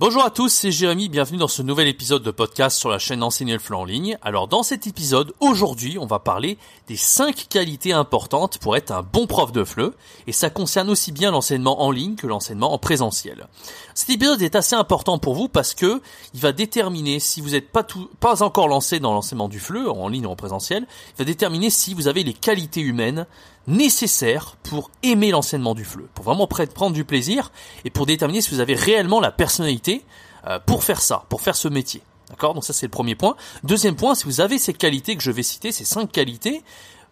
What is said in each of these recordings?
Bonjour à tous, c'est Jérémy, bienvenue dans ce nouvel épisode de podcast sur la chaîne Enseigner le FLE en ligne. Alors dans cet épisode, aujourd'hui, on va parler des 5 qualités importantes pour être un bon prof de FLE, et ça concerne aussi bien l'enseignement en ligne que l'enseignement en présentiel. Cet épisode est assez important pour vous parce que il va déterminer si vous n'êtes pas, pas encore lancé dans l'enseignement du FLE, en ligne ou en présentiel, il va déterminer si vous avez les qualités humaines nécessaire pour aimer l'enseignement du FLE, pour vraiment prendre du plaisir et pour déterminer si vous avez réellement la personnalité euh, pour faire ça, pour faire ce métier. D'accord? Donc ça c'est le premier point. Deuxième point, si vous avez ces qualités que je vais citer, ces cinq qualités,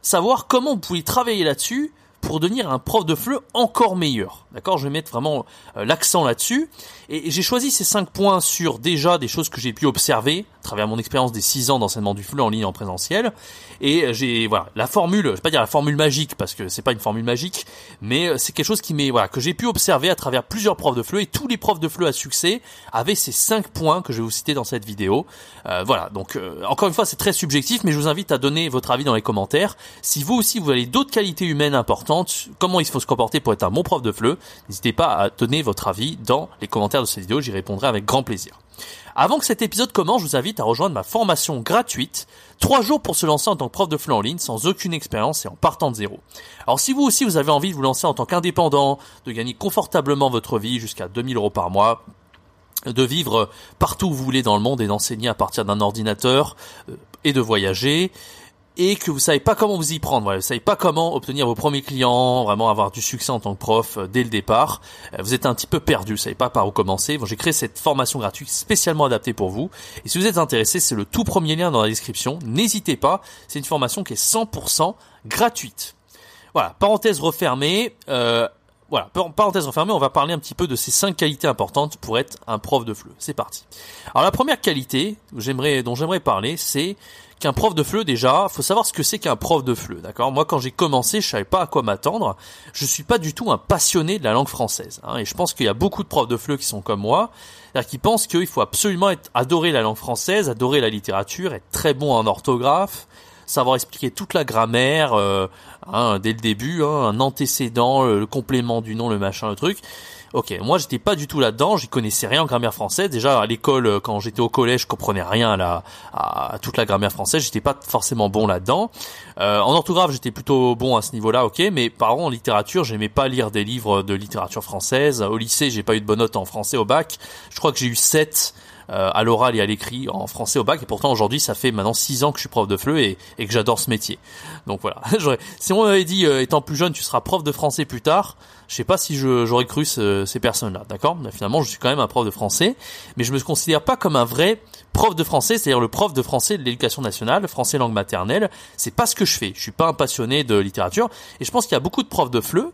savoir comment vous pouvez travailler là-dessus pour devenir un prof de FLE encore meilleur. D'accord Je vais mettre vraiment euh, l'accent là-dessus. Et, j'ai choisi ces cinq points sur déjà des choses que j'ai pu observer à travers mon expérience des six ans d'enseignement du FLE en ligne en présentiel. Et j'ai voilà la formule, je vais pas dire la formule magique parce que c'est pas une formule magique, mais euh, c'est quelque chose qui m'est voilà que j'ai pu observer à travers plusieurs profs de FLE et tous les profs de FLE à succès avaient ces cinq points que je vais vous citer dans cette vidéo. Euh, voilà donc encore une fois c'est très subjectif, mais je vous invite à donner votre avis dans les commentaires. Si vous aussi vous avez d'autres qualités humaines importantes, comment il faut se comporter pour être un bon prof de FLE, N'hésitez pas à donner votre avis dans les commentaires de cette vidéo, j'y répondrai avec grand plaisir. Avant que cet épisode commence, je vous invite à rejoindre ma formation gratuite, 3 jours pour se lancer en tant que prof de FLE en ligne sans aucune expérience et en partant de zéro. Alors si vous aussi vous avez envie de vous lancer en tant qu'indépendant, de gagner confortablement votre vie jusqu'à 2000 euros par mois, de vivre partout où vous voulez dans le monde et d'enseigner à partir d'un ordinateur euh, et de voyager, et que vous savez pas comment vous y prendre, voilà, vous savez pas comment obtenir vos premiers clients, vraiment avoir du succès en tant que prof euh, dès le départ, euh, vous êtes un petit peu perdu, vous savez pas par où commencer. Bon, j'ai créé cette formation gratuite spécialement adaptée pour vous. Et si vous êtes intéressé, c'est le tout premier lien dans la description. N'hésitez pas, c'est une formation qui est 100% gratuite. Voilà, parenthèse refermée. Euh, voilà, parenthèse refermée, on va parler un petit peu de ces cinq qualités importantes pour être un prof de FLE. C'est parti. Alors la première qualité dont j'aimerais parler, c'est qu'un prof de FLE déjà, faut savoir ce que c'est qu'un prof de FLE, d'accord? Moi quand j'ai commencé, je savais pas à quoi m'attendre. Je suis pas du tout un passionné de la langue française, hein, et je pense qu'il y a beaucoup de profs de FLE qui sont comme moi, qui pensent qu'il faut absolument être adorer la langue française, adorer la littérature, être très bon en orthographe, savoir expliquer toute la grammaire euh, hein, dès le début, hein, un antécédent, le complément du nom, le machin, le truc. Ok, moi j'étais pas du tout là-dedans, j'y connaissais rien en grammaire française. Déjà à l'école, euh, quand j'étais au collège, je comprenais rien à, la, à toute la grammaire française. J'étais pas forcément bon là-dedans. Euh, en orthographe, j'étais plutôt bon à ce niveau-là, ok. Mais par contre en littérature, j'aimais pas lire des livres de littérature française. Au lycée, j'ai pas eu de bonne note en français au bac. Je crois que j'ai eu 7 euh, à l'oral et à l'écrit en français au bac. Et pourtant aujourd'hui, ça fait maintenant 6 ans que je suis prof de FLE et, et que j'adore ce métier. Donc voilà. si on m'avait dit, étant plus jeune, tu seras prof de français plus tard je sais pas si j'aurais cru ces personnes-là, d'accord? Finalement, je suis quand même un prof de français, mais je me considère pas comme un vrai prof de français, c'est-à-dire le prof de français de l'éducation nationale, français langue maternelle. C'est pas ce que je fais. Je suis pas un passionné de littérature, et je pense qu'il y a beaucoup de profs de FLE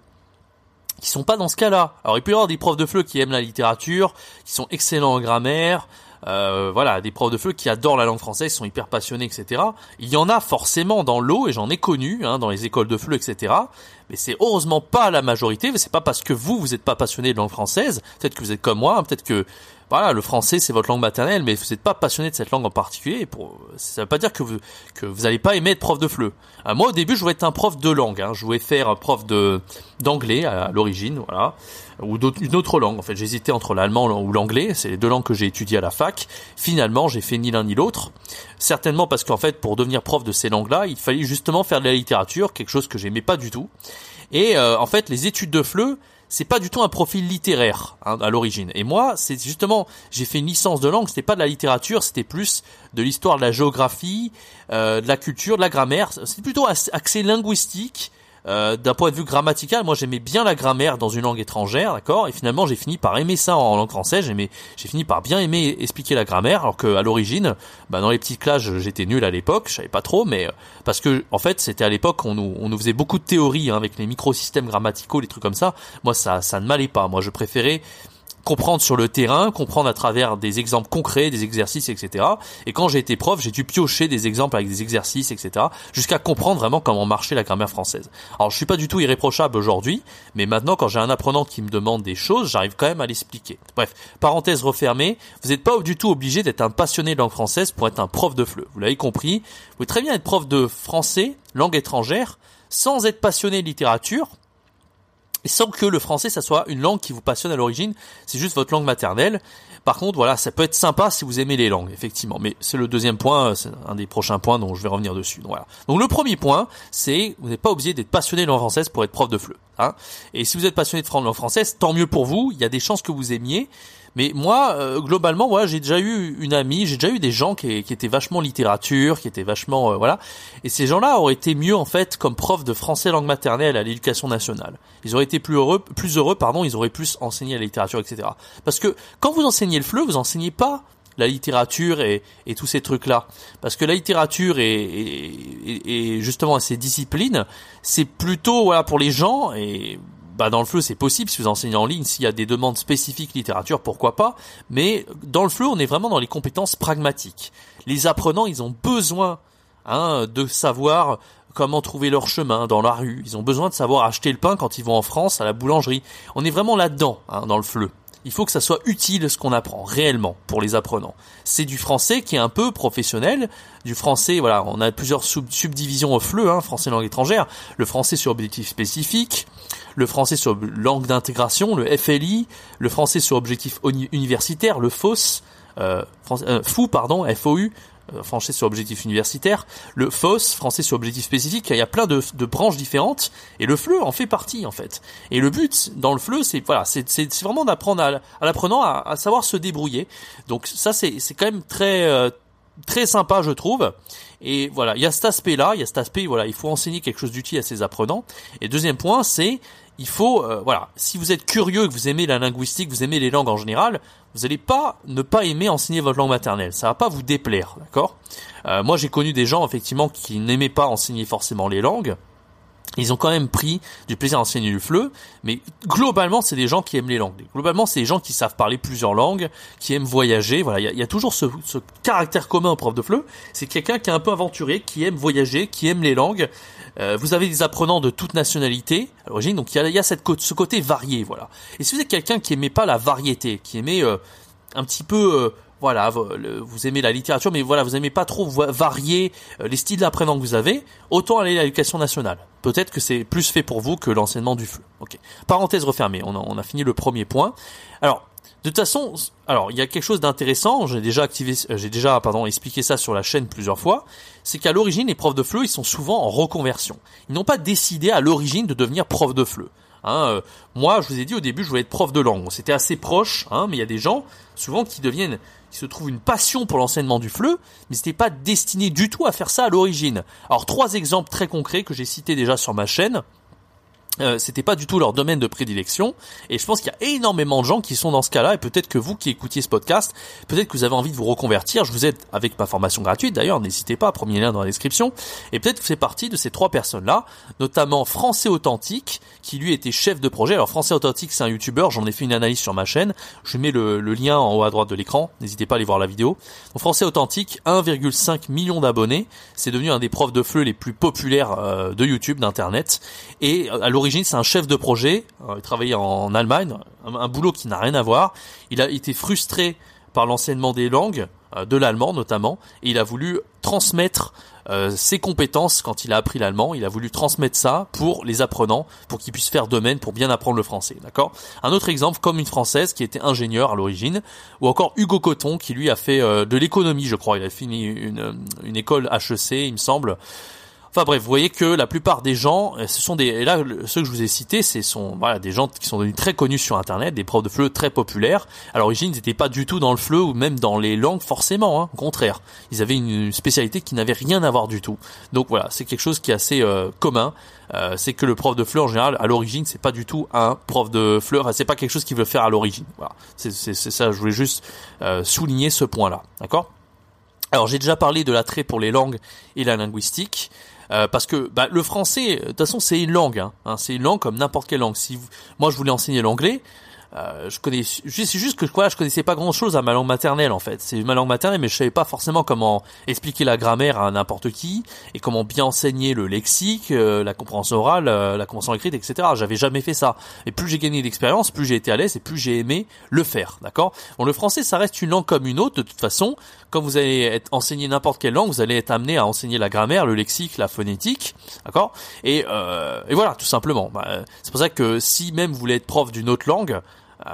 qui sont pas dans ce cas-là. Alors il peut y avoir des profs de FLE qui aiment la littérature, qui sont excellents en grammaire, euh, voilà, des profs de FLE qui adorent la langue française, sont hyper passionnés, etc. Il y en a forcément dans l'eau, et j'en ai connu, hein, dans les écoles de FLE, etc. Mais c'est heureusement pas la majorité, c'est pas parce que vous, vous n'êtes pas passionné de langue française, peut-être que vous êtes comme moi, peut-être que voilà, le français c'est votre langue maternelle, mais vous n'êtes pas passionné de cette langue en particulier. Pour, ça veut pas dire que vous que vous n'allez pas aimer être prof de FLE. Euh, moi au début je voulais être un prof de langue, hein. je voulais faire un prof de d'anglais à, l'origine, voilà, ou une autre langue. En fait, j'hésitais entre l'allemand ou l'anglais. C'est les deux langues que j'ai étudiées à la fac. Finalement, j'ai fait ni l'un ni l'autre. Certainement parce qu'en fait, pour devenir prof de ces langues-là, il fallait justement faire de la littérature, quelque chose que j'aimais pas du tout. Et euh, en fait, les études de FLE, c'est pas du tout un profil littéraire hein, à l'origine. Et moi, c'est justement, j'ai fait une licence de langue, c'était pas de la littérature, c'était plus de l'histoire, de la géographie, euh, de la culture, de la grammaire. C'est plutôt axé linguistique euh, d'un point de vue grammatical, moi j'aimais bien la grammaire dans une langue étrangère, d'accord Et finalement j'ai fini par aimer ça en langue française, j'ai j'ai fini par bien aimer expliquer la grammaire, alors que à l'origine, bah, dans les petites classes j'étais nul à l'époque, je savais pas trop, mais euh, parce que en fait c'était à l'époque on nous, on nous faisait beaucoup de théories hein, avec les microsystèmes grammaticaux, les trucs comme ça. Moi ça, ça ne m'allait pas, moi je préférais comprendre sur le terrain, comprendre à travers des exemples concrets, des exercices, etc. Et quand j'ai été prof, j'ai dû piocher des exemples avec des exercices, etc. jusqu'à comprendre vraiment comment marchait la grammaire française. Alors je suis pas du tout irréprochable aujourd'hui, mais maintenant quand j'ai un apprenant qui me demande des choses, j'arrive quand même à l'expliquer. Bref, parenthèse refermée, vous n'êtes pas du tout obligé d'être un passionné de langue française pour être un prof de FLE. Vous l'avez compris, vous pouvez très bien être prof de français, langue étrangère, sans être passionné de littérature, et sans que le français ça soit une langue qui vous passionne à l'origine, c'est juste votre langue maternelle. Par contre, voilà, ça peut être sympa si vous aimez les langues, effectivement. Mais c'est le deuxième point, c'est un des prochains points dont je vais revenir dessus. Donc voilà. Donc le premier point, c'est vous n'êtes pas obligé d'être passionné de langue française pour être prof de FLE. Hein. Et si vous êtes passionné de langue française, tant mieux pour vous. Il y a des chances que vous aimiez. Mais moi, euh, globalement, voilà, j'ai déjà eu une amie, j'ai déjà eu des gens qui, étaient vachement littérature, qui étaient vachement, euh, voilà. Et ces gens-là auraient été mieux en fait comme prof de français langue maternelle à l'éducation nationale. Ils auraient été plus heureux, plus heureux, pardon, ils auraient plus enseigné la littérature, etc. Parce que quand vous enseignez le FLE, vous enseignez pas la littérature et, et tous ces trucs-là. Parce que la littérature et, et, et justement ces disciplines, c'est plutôt voilà pour les gens et bah dans le fleu c'est possible si vous enseignez en ligne, s'il y a des demandes spécifiques littérature, pourquoi pas. Mais dans le fleu, on est vraiment dans les compétences pragmatiques. Les apprenants, ils ont besoin hein, de savoir comment trouver leur chemin dans la rue. Ils ont besoin de savoir acheter le pain quand ils vont en France à la boulangerie. On est vraiment là-dedans, hein, dans le fleu. Il faut que ça soit utile ce qu'on apprend réellement pour les apprenants. C'est du français qui est un peu professionnel. Du français, voilà, on a plusieurs subdivisions au fleu, hein, français langue étrangère. Le français sur objectif spécifique, le français sur langue d'intégration, le FLI, le français sur objectif universitaire, le FOS, euh, euh, FOU, pardon, FOU, français sur objectif universitaire, le FOS, français sur objectif spécifique, il y a plein de, de, branches différentes, et le FLE en fait partie en fait. Et le but dans le FLE, c'est voilà, c'est vraiment d'apprendre à, à l'apprenant à, à, savoir se débrouiller. Donc ça c'est quand même très euh, très sympa je trouve. Et voilà, il y a cet aspect-là, il y a cet aspect, voilà, il faut enseigner quelque chose d'utile à ses apprenants. Et deuxième point, c'est il faut, euh, voilà, si vous êtes curieux, que vous aimez la linguistique, vous aimez les langues en général, vous n'allez pas ne pas aimer enseigner votre langue maternelle. Ça va pas vous déplaire, d'accord? Euh, Moi, j'ai connu des gens effectivement qui n'aimaient pas enseigner forcément les langues. Ils ont quand même pris du plaisir à enseigner le FLE, mais globalement, c'est des gens qui aiment les langues. Globalement, c'est des gens qui savent parler plusieurs langues, qui aiment voyager. Voilà, il y, a, toujours ce, ce, caractère commun au prof de FLE. C'est quelqu'un qui est un peu aventurier, qui aime voyager, qui aime les langues, euh, vous avez des apprenants de toute nationalité à l'origine, donc il y a, y a cette, ce côté varié, voilà. Et si vous êtes quelqu'un qui aimait pas la variété, qui aimait euh, un petit peu, euh, voilà, vous aimez la littérature, mais voilà, vous aimez pas trop varier les styles d'apprenant que vous avez, autant aller à l'éducation nationale. Peut-être que c'est plus fait pour vous que l'enseignement du feu. Ok. Parenthèse refermée. On a, on a fini le premier point. Alors, de toute façon, alors il y a quelque chose d'intéressant. J'ai déjà activé, euh, j'ai déjà pardon expliqué ça sur la chaîne plusieurs fois. C'est qu'à l'origine, les profs de FLE, ils sont souvent en reconversion. Ils n'ont pas décidé à l'origine de devenir prof de FLE. Hein, euh, moi, je vous ai dit au début, je voulais être prof de langue. C'était assez proche, hein, mais il y a des gens souvent qui deviennent, qui se trouvent une passion pour l'enseignement du FLE, mais c'était pas destiné du tout à faire ça à l'origine. Alors trois exemples très concrets que j'ai cités déjà sur ma chaîne. Euh, c'était pas du tout leur domaine de prédilection. Et je pense qu'il y a énormément de gens qui sont dans ce cas-là. Et peut-être que vous qui écoutiez ce podcast, peut-être que vous avez envie de vous reconvertir, je vous aide avec ma formation gratuite d'ailleurs, n'hésitez pas, premier lien dans la description. Et peut-être que vous faites partie de ces trois personnes-là, notamment Français Authentique qui lui était chef de projet. Alors Français Authentique c'est un youtubeur, j'en ai fait une analyse sur ma chaîne, je mets le, lien en haut à droite de l'écran, n'hésitez pas à aller voir la vidéo. Donc Français Authentique, 1,5 million d'abonnés, c'est devenu un des profs de FLE les plus populaires euh, de YouTube, d'internet. Et euh, à c'est un chef de projet. Euh, il travaillait en Allemagne, un, boulot qui n'a rien à voir. Il a été frustré par l'enseignement des langues, euh, de l'allemand notamment, et il a voulu transmettre euh, ses compétences quand il a appris l'allemand. Il a voulu transmettre ça pour les apprenants, pour qu'ils puissent faire domaine, pour bien apprendre le français. D'accord? Un autre exemple, comme une française qui était ingénieure à l'origine, ou encore Hugo Coton qui lui a fait de l'économie, je crois. Il a fini une, une école HEC, il me semble. Enfin bref, vous voyez que la plupart des gens, euh, ce sont des, et là ceux que je vous ai cités, ce sont voilà des gens qui sont devenus très connus sur Internet, des profs de FLE très populaires. À l'origine, ils n'étaient pas du tout dans le FLE ou même dans les langues forcément. Hein, au contraire, ils avaient une spécialité qui n'avait rien à voir du tout. Donc voilà, c'est quelque chose qui est assez euh, commun. Euh, c'est que le prof de FLE en général, à l'origine, c'est pas du tout un prof de FLE. Enfin, c'est pas quelque chose qu'il veut faire à l'origine. Voilà, c'est ça. Je voulais juste souligner ce point-là. D'accord? Alors j'ai déjà parlé de l'attrait pour les langues et la linguistique. Euh, parce que bah, le français, de toute façon, c'est une langue. Hein, hein c'est une langue comme n'importe quelle langue. Si moi, je voulais enseigner l'anglais, euh, je connais, c'est juste que quoi, je connaissais pas grand chose à ma langue maternelle en fait. C'est ma langue maternelle, mais je savais pas forcément comment expliquer la grammaire à n'importe qui et comment bien enseigner le lexique, euh, la compréhension orale, euh, la compréhension écrite, etc. J'avais jamais fait ça. Et plus j'ai gagné d'expérience, plus j'ai été à l'aise et plus j'ai aimé le faire, d'accord? Bon, le français, ça reste une langue comme une autre. De toute façon, quand vous allez être enseigné n'importe quelle langue, vous allez être amené à enseigner la grammaire, le lexique, la phonétique, d'accord? Et, et voilà, tout simplement. Bah, c'est pour ça que si même vous voulez être prof d'une autre langue, euh,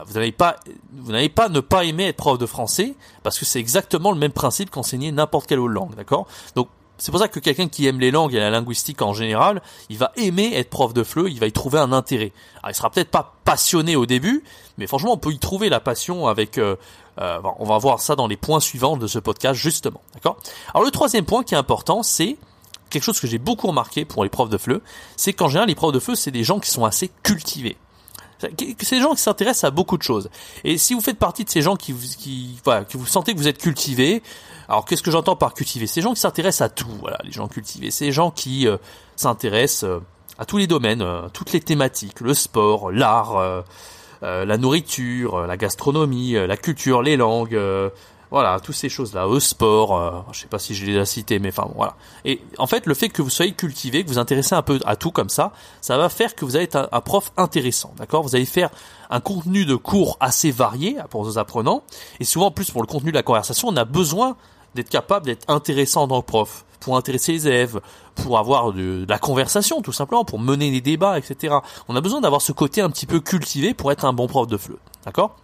vous n'avez pas, vous n'avez pas ne pas aimer être prof de français parce que c'est exactement le même principe qu'enseigner n'importe quelle autre langue, d'accord? Donc c'est pour ça que quelqu'un qui aime les langues et la linguistique en général, il va aimer être prof de FLE, il va y trouver un intérêt. Alors, il sera peut-être pas passionné au début, mais franchement, on peut y trouver la passion avec. Euh, euh, on va voir ça dans les points suivants de ce podcast justement, d'accord? Alors le troisième point qui est important, c'est quelque chose que j'ai beaucoup remarqué pour les profs de FLE, c'est qu'en général, les profs de FLE, c'est des gens qui sont assez cultivés. Des gens qui s'intéressent à beaucoup de choses. Et si vous faites partie de ces gens qui, qui, voilà, vous sentez que vous êtes cultivé, alors qu'est-ce que j'entends par cultivé Ces gens qui s'intéressent à tout, voilà, les gens cultivés. Ces gens qui euh, s'intéressent euh, à tous les domaines, euh, toutes les thématiques, le sport, l'art, la nourriture, la gastronomie, la culture, les langues, voilà, toutes ces choses-là, au sport, euh, je sais pas si je les ai cités, mais enfin voilà. Et en fait, le fait que vous soyez cultivé, que vous intéressez un peu à tout comme ça, ça va faire que vous allez être un, prof intéressant, d'accord? Vous allez faire un contenu de cours assez varié pour vos apprenants, et souvent en plus pour le contenu de la conversation, on a besoin d'être capable d'être intéressant dans le prof, pour intéresser les élèves, pour avoir de, de, la conversation tout simplement, pour mener des débats, etc. On a besoin d'avoir ce côté un petit peu cultivé pour être un bon prof de FLE, d'accord?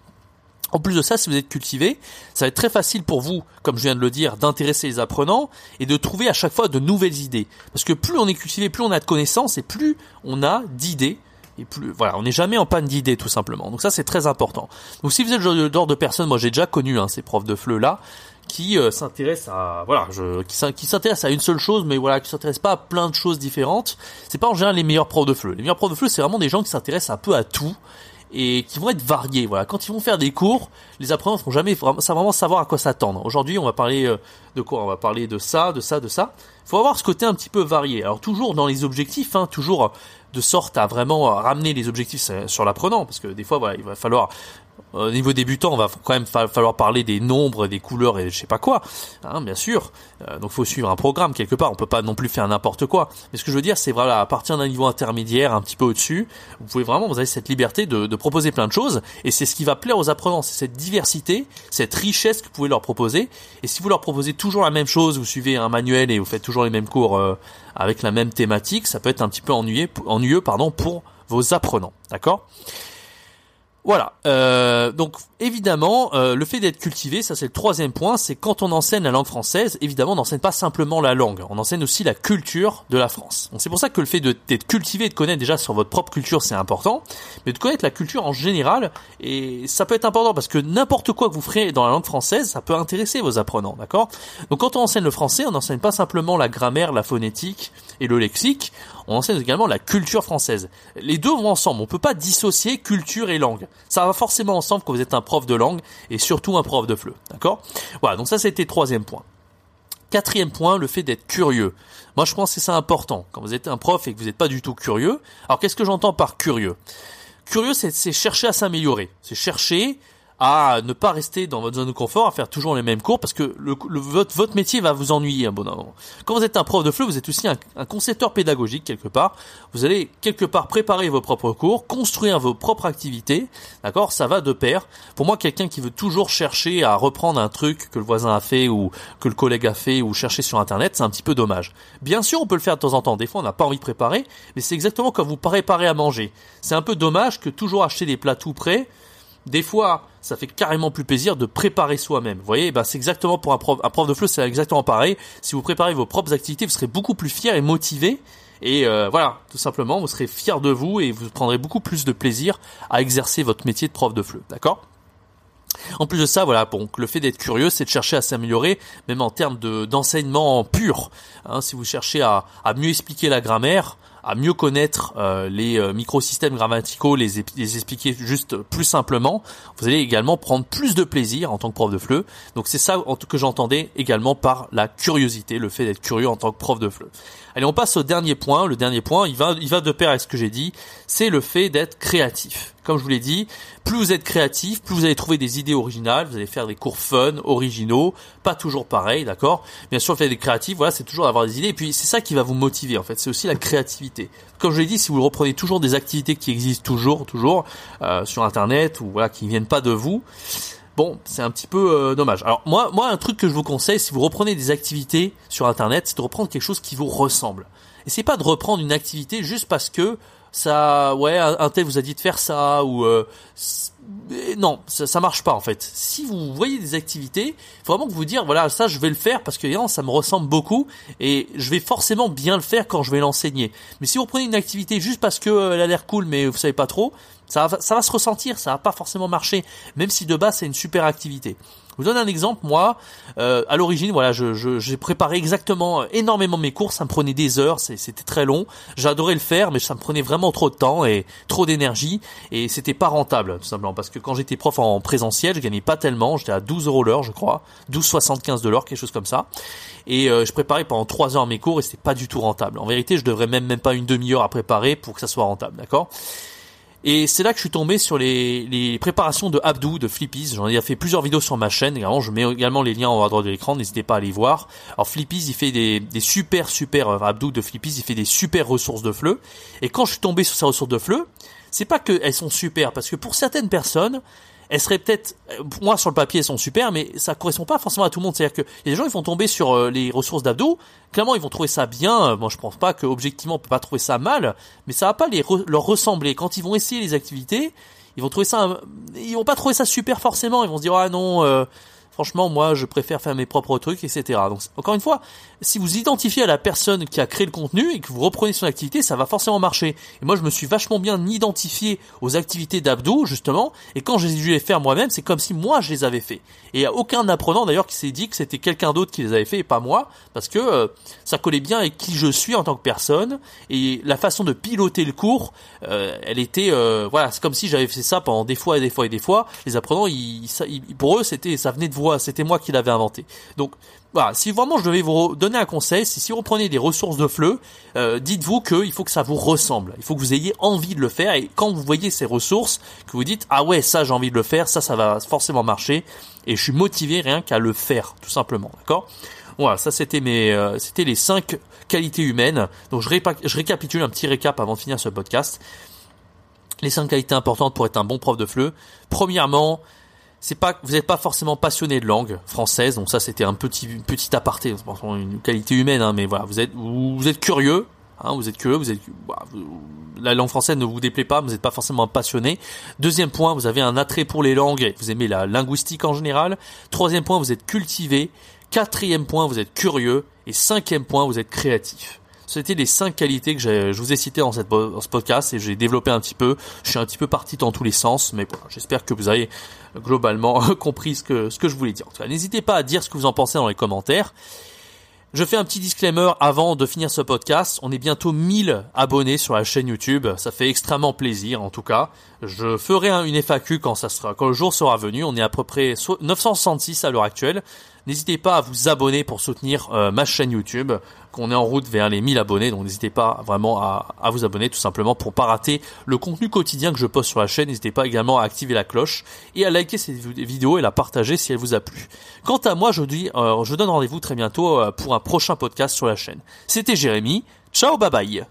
En plus de ça, si vous êtes cultivé, ça va être très facile pour vous, comme je viens de le dire, d'intéresser les apprenants et de trouver à chaque fois de nouvelles idées. Parce que plus on est cultivé, plus on a de connaissances et plus on a d'idées. Et plus, voilà, on n'est jamais en panne d'idées tout simplement. Donc ça c'est très important. Donc si vous êtes le genre de personne, moi j'ai déjà connu hein, ces profs de fleu là, qui euh, s'intéressent à voilà, je, qui s'intéressent à une seule chose, mais voilà, qui s'intéressent pas à plein de choses différentes. C'est pas en général les meilleurs profs de fleu. Les meilleurs profs de fleu, c'est vraiment des gens qui s'intéressent un peu à tout et qui vont être variés. Voilà, quand ils vont faire des cours, les apprenants ne vont jamais vraiment, savoir à quoi s'attendre. Aujourd'hui, on va parler euh, de quoi? On va parler de ça, de ça, de ça. Il faut avoir ce côté un petit peu varié. Alors toujours dans les objectifs, hein, toujours de sorte à vraiment ramener les objectifs sur l'apprenant, parce que des fois, voilà, il va falloir au niveau débutant, on va quand même falloir parler des nombres, des couleurs et je sais pas quoi, hein, bien sûr. Euh, donc, faut suivre un programme quelque part. On peut pas non plus faire n'importe quoi. Mais ce que je veux dire, c'est voilà, à partir d'un niveau intermédiaire, un petit peu au-dessus, vous pouvez vraiment, vous avez cette liberté de, de proposer plein de choses. Et c'est ce qui va plaire aux apprenants, c'est cette diversité, cette richesse que vous pouvez leur proposer. Et si vous leur proposez toujours la même chose, vous suivez un manuel et vous faites toujours les mêmes cours euh, avec la même thématique, ça peut être un petit peu ennuyeux, ennuyeux pardon, pour vos apprenants. D'accord? Voilà. Euh, donc évidemment, euh, le fait d'être cultivé, ça c'est le troisième point, c'est quand on enseigne la langue française, évidemment, on n'enseigne pas simplement la langue, on enseigne aussi la culture de la France. Donc c'est pour ça que le fait d'être cultivé et de connaître déjà sur votre propre culture, c'est important, mais de connaître la culture en général, et ça peut être important parce que n'importe quoi que vous ferez dans la langue française, ça peut intéresser vos apprenants, d'accord? Donc quand on enseigne le français, on n'enseigne pas simplement la grammaire, la phonétique et le lexique, on enseigne également la culture française. Les deux vont ensemble, on peut pas dissocier culture et langue. Ça va forcément ensemble quand vous êtes un prof de langue et surtout un prof de FLE, d'accord? Voilà, donc ça c'était troisième point. Quatrième point, le fait d'être curieux. Moi, je pense que c'est important. Quand vous êtes un prof et que vous n'êtes pas du tout curieux, alors qu'est-ce que j'entends par curieux? Curieux, c'est chercher à s'améliorer. C'est chercher à ne pas rester dans votre zone de confort, à faire toujours les mêmes cours, parce que le, votre, votre métier va vous ennuyer un bon moment. Quand vous êtes un prof de FLE, vous êtes aussi un, un, concepteur pédagogique quelque part. Vous allez quelque part préparer vos propres cours, construire vos propres activités, d'accord? Ça va de pair. Pour moi, quelqu'un qui veut toujours chercher à reprendre un truc que le voisin a fait ou que le collègue a fait ou chercher sur Internet, c'est un petit peu dommage. Bien sûr, on peut le faire de temps en temps. Des fois, on n'a pas envie de préparer, mais c'est exactement comme vous préparez à manger. C'est un peu dommage que toujours acheter des plats tout prêts des fois, ça fait carrément plus plaisir de préparer soi-même. Vous voyez, ben c'est exactement pour un prof, un prof de FLE, c'est exactement pareil. Si vous préparez vos propres activités, vous serez beaucoup plus fier et motivé. Et euh, voilà, tout simplement, vous serez fier de vous et vous prendrez beaucoup plus de plaisir à exercer votre métier de prof de FLE. D'accord? En plus de ça, voilà, bon, le fait d'être curieux, c'est de chercher à s'améliorer, même en termes de d'enseignement pur. Hein, si vous cherchez à, à mieux expliquer la grammaire, à mieux connaître euh, les euh, microsystèmes grammaticaux, les, les, expliquer juste plus simplement, vous allez également prendre plus de plaisir en tant que prof de FLE. Donc c'est ça que j'entendais également par la curiosité, le fait d'être curieux en tant que prof de FLE. Allez, on passe au dernier point. Le dernier point, il va, il va de pair avec ce que j'ai dit, c'est le fait d'être créatif. Comme je vous l'ai dit, plus vous êtes créatif, plus vous allez trouver des idées originales, vous allez faire des cours fun, originaux, pas toujours pareil, d'accord? Bien sûr, faire des créatifs, voilà, c'est toujours d'avoir des idées, et puis c'est ça qui va vous motiver, en fait, c'est aussi la créativité. Comme je l'ai dit, si vous reprenez toujours des activités qui existent toujours, toujours, euh, sur Internet, ou voilà, qui ne viennent pas de vous, bon, c'est un petit peu euh, dommage. Alors moi, moi, un truc que je vous conseille, si vous reprenez des activités sur Internet, c'est de reprendre quelque chose qui vous ressemble. Et c'est pas de reprendre une activité juste parce que ça, ouais, un tel vous a dit de faire ça ou euh, non, ça, ça marche pas en fait. Si vous voyez des activités, faut vraiment que vous dire voilà ça je vais le faire parce que ça me ressemble beaucoup et je vais forcément bien le faire quand je vais l'enseigner. Mais si vous prenez une activité juste parce que euh, elle a l'air cool mais vous savez pas trop, ça va, ça va se ressentir, ça va pas forcément marcher, même si de base c'est une super activité. Je vous donne un exemple, moi, euh, à l'origine, voilà, je, j'ai préparé exactement énormément mes cours, ça me prenait des heures, c'était très long, j'adorais le faire, mais ça me prenait vraiment trop de temps et trop d'énergie, et c'était pas rentable, tout simplement, parce que quand j'étais prof en présentiel, je gagnais pas tellement, j'étais à 12 euros l'heure, je crois, 12,75 de l'heure, quelque chose comme ça, et euh, je préparais pendant 3 heures mes cours, et c'était pas du tout rentable. En vérité, je devrais même même pas une demi-heure à préparer pour que ça soit rentable, d'accord? Et c'est là que je suis tombé sur les, les préparations de Abdou, de Flippies. J'en ai fait plusieurs vidéos sur ma chaîne. Également, je mets également les liens en haut à droite de l'écran. N'hésitez pas à les voir. Alors Flippies, il fait des, des super, super, euh, Abdou de Flippies, il fait des super ressources de fleu. Et quand je suis tombé sur ces ressources de fleu, c'est pas qu'elles sont super, parce que pour certaines personnes, elles seraient peut-être, euh, moi sur le papier elles sont super, mais ça correspond pas forcément à tout le monde. C'est-à-dire que y a des gens ils vont tomber sur euh, les ressources d'Abdo, clairement ils vont trouver ça bien. Euh, moi je pense pas que objectivement on peut pas trouver ça mal, mais ça va pas les leur ressembler. Quand ils vont essayer les activités, ils vont trouver ça, ils vont pas trouver ça super forcément. Ils vont se dire ah non. Franchement, moi, je préfère faire mes propres trucs, etc. Donc, encore une fois, si vous identifiez à la personne qui a créé le contenu et que vous reprenez son activité, ça va forcément marcher. Et moi, je me suis vachement bien identifié aux activités d'Abdo, justement, et quand j'ai dû les faire moi-même, c'est comme si moi, je les avais fait. Et il n'y a aucun apprenant, d'ailleurs, qui s'est dit que c'était quelqu'un d'autre qui les avait fait et pas moi, parce que euh, ça collait bien avec qui je suis en tant que personne, et la façon de piloter le cours, euh, elle était, euh, voilà, c'est comme si j'avais fait ça pendant des fois et des fois et des fois. Les apprenants, pour eux, c'était, ça venait de c'était moi qui l'avais inventé. Donc voilà, si vraiment je devais vous donner un conseil, c'est si vous reprenez des ressources de fleu, euh, dites-vous qu'il faut que ça vous ressemble. Il faut que vous ayez envie de le faire et quand vous voyez ces ressources, que vous dites ah ouais ça j'ai envie de le faire, ça ça va forcément marcher et je suis motivé rien qu'à le faire tout simplement, d'accord? Voilà, ça c'était mes euh, c'était les cinq qualités humaines. Donc je, je récapitule un petit récap avant de finir ce podcast. Les cinq qualités importantes pour être un bon prof de fleu. Premièrement, c'est pas vous n'êtes pas forcément passionné de langue française donc ça c'était un petit petit aparté. Une qualité humaine hein, mais voilà vous êtes vous, êtes curieux hein, vous êtes curieux vous êtes la langue française ne vous déplaît pas vous n'êtes pas forcément passionné. Deuxième point vous avez un attrait pour les langues vous aimez la linguistique en général. Troisième point vous êtes cultivé. Quatrième point vous êtes curieux. Et cinquième point vous êtes créatif c'était les cinq qualités que je vous ai citées dans, ce podcast et j'ai développé un petit peu. Je suis un petit peu parti dans tous les sens, mais voilà, j'espère que vous avez globalement compris ce que, ce que je voulais dire. En tout cas, n'hésitez pas à dire ce que vous en pensez dans les commentaires. Je fais un petit disclaimer avant de finir ce podcast. On est bientôt 1000 abonnés sur la chaîne YouTube. Ça fait extrêmement plaisir, en tout cas. Je ferai une FAQ quand ça sera, quand le jour sera venu. On est à peu près 966 à l'heure actuelle. N'hésitez pas à vous abonner pour soutenir euh, ma chaîne YouTube, qu'on est en route vers les 1000 abonnés, donc n'hésitez pas vraiment à, vous abonner tout simplement pour pas rater le contenu quotidien que je poste sur la chaîne. N'hésitez pas également à activer la cloche et à liker cette vidéo et la partager si elle vous a plu. Quant à moi, je dis, euh, je donne rendez-vous très bientôt euh, pour un prochain podcast sur la chaîne. C'était Jérémy. Ciao, bye bye.